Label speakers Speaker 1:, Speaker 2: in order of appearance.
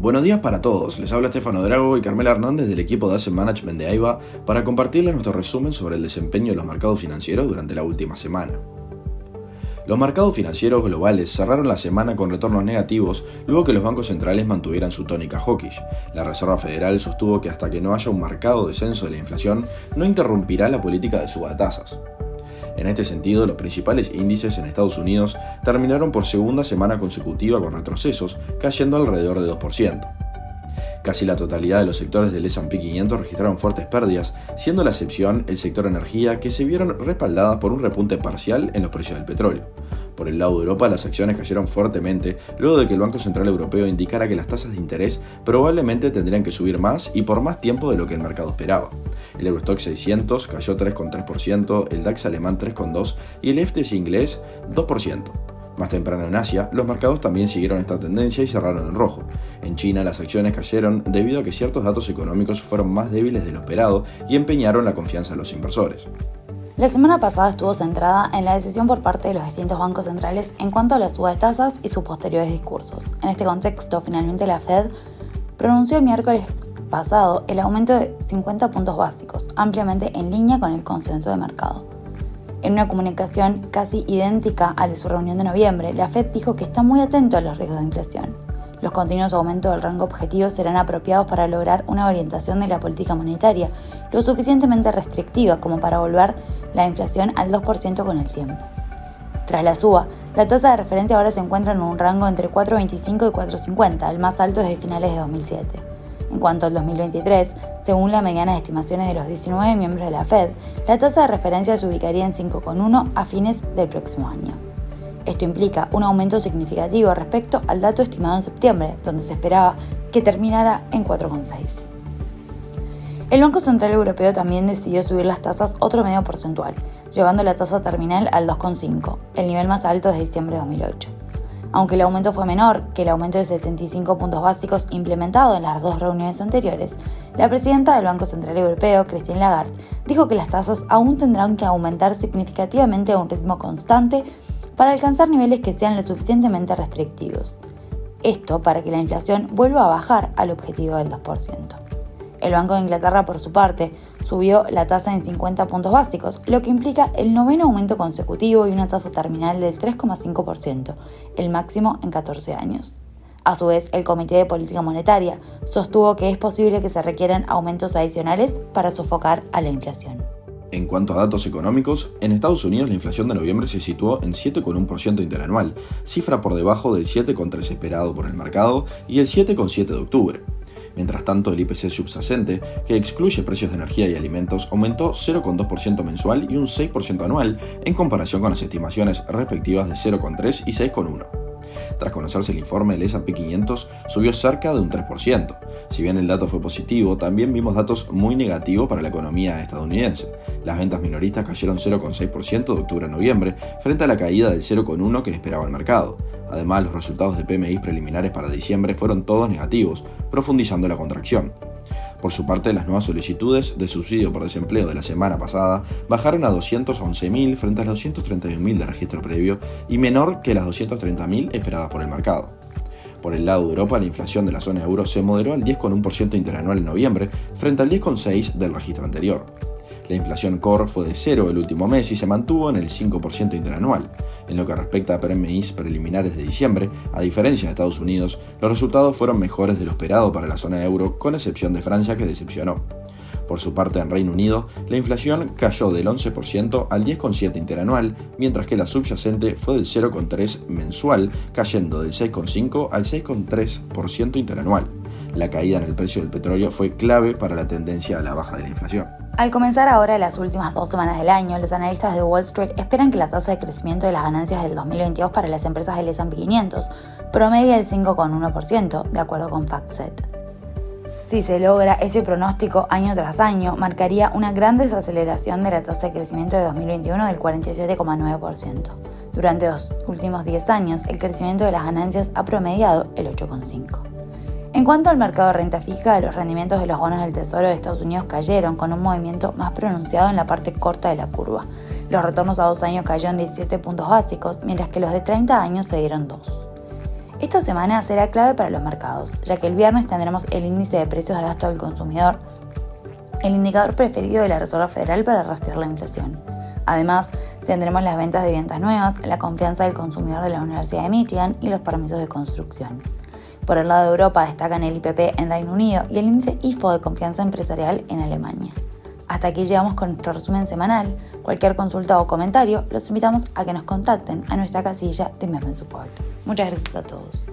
Speaker 1: Buenos días para todos, les habla Estefano Drago y Carmela Hernández del equipo de Asset Management de AIBA para compartirles nuestro resumen sobre el desempeño de los mercados financieros durante la última semana. Los mercados financieros globales cerraron la semana con retornos negativos luego que los bancos centrales mantuvieran su tónica hawkish. La Reserva Federal sostuvo que hasta que no haya un marcado descenso de la inflación, no interrumpirá la política de suba de tasas. En este sentido, los principales índices en Estados Unidos terminaron por segunda semana consecutiva con retrocesos, cayendo alrededor de 2%. Casi la totalidad de los sectores del S&P 500 registraron fuertes pérdidas, siendo la excepción el sector energía que se vieron respaldadas por un repunte parcial en los precios del petróleo. Por el lado de Europa, las acciones cayeron fuertemente luego de que el Banco Central Europeo indicara que las tasas de interés probablemente tendrían que subir más y por más tiempo de lo que el mercado esperaba. El Eurostock 600 cayó 3,3%, el DAX alemán 3,2% y el FTSE inglés 2%. Más temprano en Asia, los mercados también siguieron esta tendencia y cerraron en rojo. En China las acciones cayeron debido a que ciertos datos económicos fueron más débiles de lo esperado y empeñaron la confianza de los inversores.
Speaker 2: La semana pasada estuvo centrada en la decisión por parte de los distintos bancos centrales en cuanto a la suba de tasas y sus posteriores discursos. En este contexto, finalmente la Fed pronunció el miércoles pasado el aumento de 50 puntos básicos, ampliamente en línea con el consenso de mercado. En una comunicación casi idéntica a la de su reunión de noviembre, la Fed dijo que está muy atento a los riesgos de inflación. Los continuos aumentos del rango objetivo serán apropiados para lograr una orientación de la política monetaria lo suficientemente restrictiva como para volver la inflación al 2% con el tiempo. Tras la suba, la tasa de referencia ahora se encuentra en un rango entre 4,25 y 4,50, el más alto desde finales de 2007. En cuanto al 2023, según la mediana de estimaciones de los 19 miembros de la Fed, la tasa de referencia se ubicaría en 5,1 a fines del próximo año. Esto implica un aumento significativo respecto al dato estimado en septiembre, donde se esperaba que terminara en 4,6. El Banco Central Europeo también decidió subir las tasas otro medio porcentual, llevando la tasa terminal al 2,5, el nivel más alto desde diciembre de 2008. Aunque el aumento fue menor que el aumento de 75 puntos básicos implementado en las dos reuniones anteriores, la presidenta del Banco Central Europeo, Christine Lagarde, dijo que las tasas aún tendrán que aumentar significativamente a un ritmo constante para alcanzar niveles que sean lo suficientemente restrictivos. Esto para que la inflación vuelva a bajar al objetivo del 2%. El Banco de Inglaterra, por su parte, subió la tasa en 50 puntos básicos, lo que implica el noveno aumento consecutivo y una tasa terminal del 3,5%, el máximo en 14 años. A su vez, el Comité de Política Monetaria sostuvo que es posible que se requieran aumentos adicionales para sofocar a la inflación.
Speaker 1: En cuanto a datos económicos, en Estados Unidos la inflación de noviembre se situó en 7,1% interanual, cifra por debajo del 7,3% esperado por el mercado y el 7,7% de octubre. Mientras tanto, el IPC subsacente, que excluye precios de energía y alimentos, aumentó 0,2% mensual y un 6% anual en comparación con las estimaciones respectivas de 0,3 y 6,1. Tras conocerse el informe, el S&P 500 subió cerca de un 3%. Si bien el dato fue positivo, también vimos datos muy negativos para la economía estadounidense. Las ventas minoristas cayeron 0,6% de octubre a noviembre, frente a la caída del 0,1% que esperaba el mercado. Además, los resultados de PMI preliminares para diciembre fueron todos negativos, profundizando la contracción. Por su parte, las nuevas solicitudes de subsidio por desempleo de la semana pasada bajaron a 211.000 frente a las 231.000 de registro previo y menor que las 230.000 esperadas por el mercado. Por el lado de Europa, la inflación de la zona euro se moderó al 10,1% interanual en noviembre frente al 10,6% del registro anterior. La inflación core fue de cero el último mes y se mantuvo en el 5% interanual. En lo que respecta a PMIs preliminares de diciembre, a diferencia de Estados Unidos, los resultados fueron mejores de lo esperado para la zona euro, con excepción de Francia que decepcionó. Por su parte, en Reino Unido, la inflación cayó del 11% al 10,7% interanual, mientras que la subyacente fue del 0,3% mensual, cayendo del 6,5% al 6,3% interanual. La caída en el precio del petróleo fue clave para la tendencia a la baja de la inflación.
Speaker 2: Al comenzar ahora las últimas dos semanas del año, los analistas de Wall Street esperan que la tasa de crecimiento de las ganancias del 2022 para las empresas del S&P 500 promedie el 5,1%, de acuerdo con FactSet. Si se logra ese pronóstico año tras año, marcaría una gran desaceleración de la tasa de crecimiento de 2021 del 47,9%. Durante los últimos 10 años, el crecimiento de las ganancias ha promediado el 8,5%. En cuanto al mercado de renta fija, los rendimientos de los bonos del Tesoro de Estados Unidos cayeron con un movimiento más pronunciado en la parte corta de la curva. Los retornos a dos años cayeron 17 puntos básicos, mientras que los de 30 años se dieron 2. Esta semana será clave para los mercados, ya que el viernes tendremos el índice de precios de gasto del consumidor, el indicador preferido de la Reserva Federal para rastrear la inflación. Además, tendremos las ventas de ventas nuevas, la confianza del consumidor de la Universidad de Michigan y los permisos de construcción. Por el lado de Europa destacan el IPP en Reino Unido y el índice IFO de confianza empresarial en Alemania. Hasta aquí llegamos con nuestro resumen semanal. Cualquier consulta o comentario, los invitamos a que nos contacten a nuestra casilla de Meme Support. Muchas gracias a todos.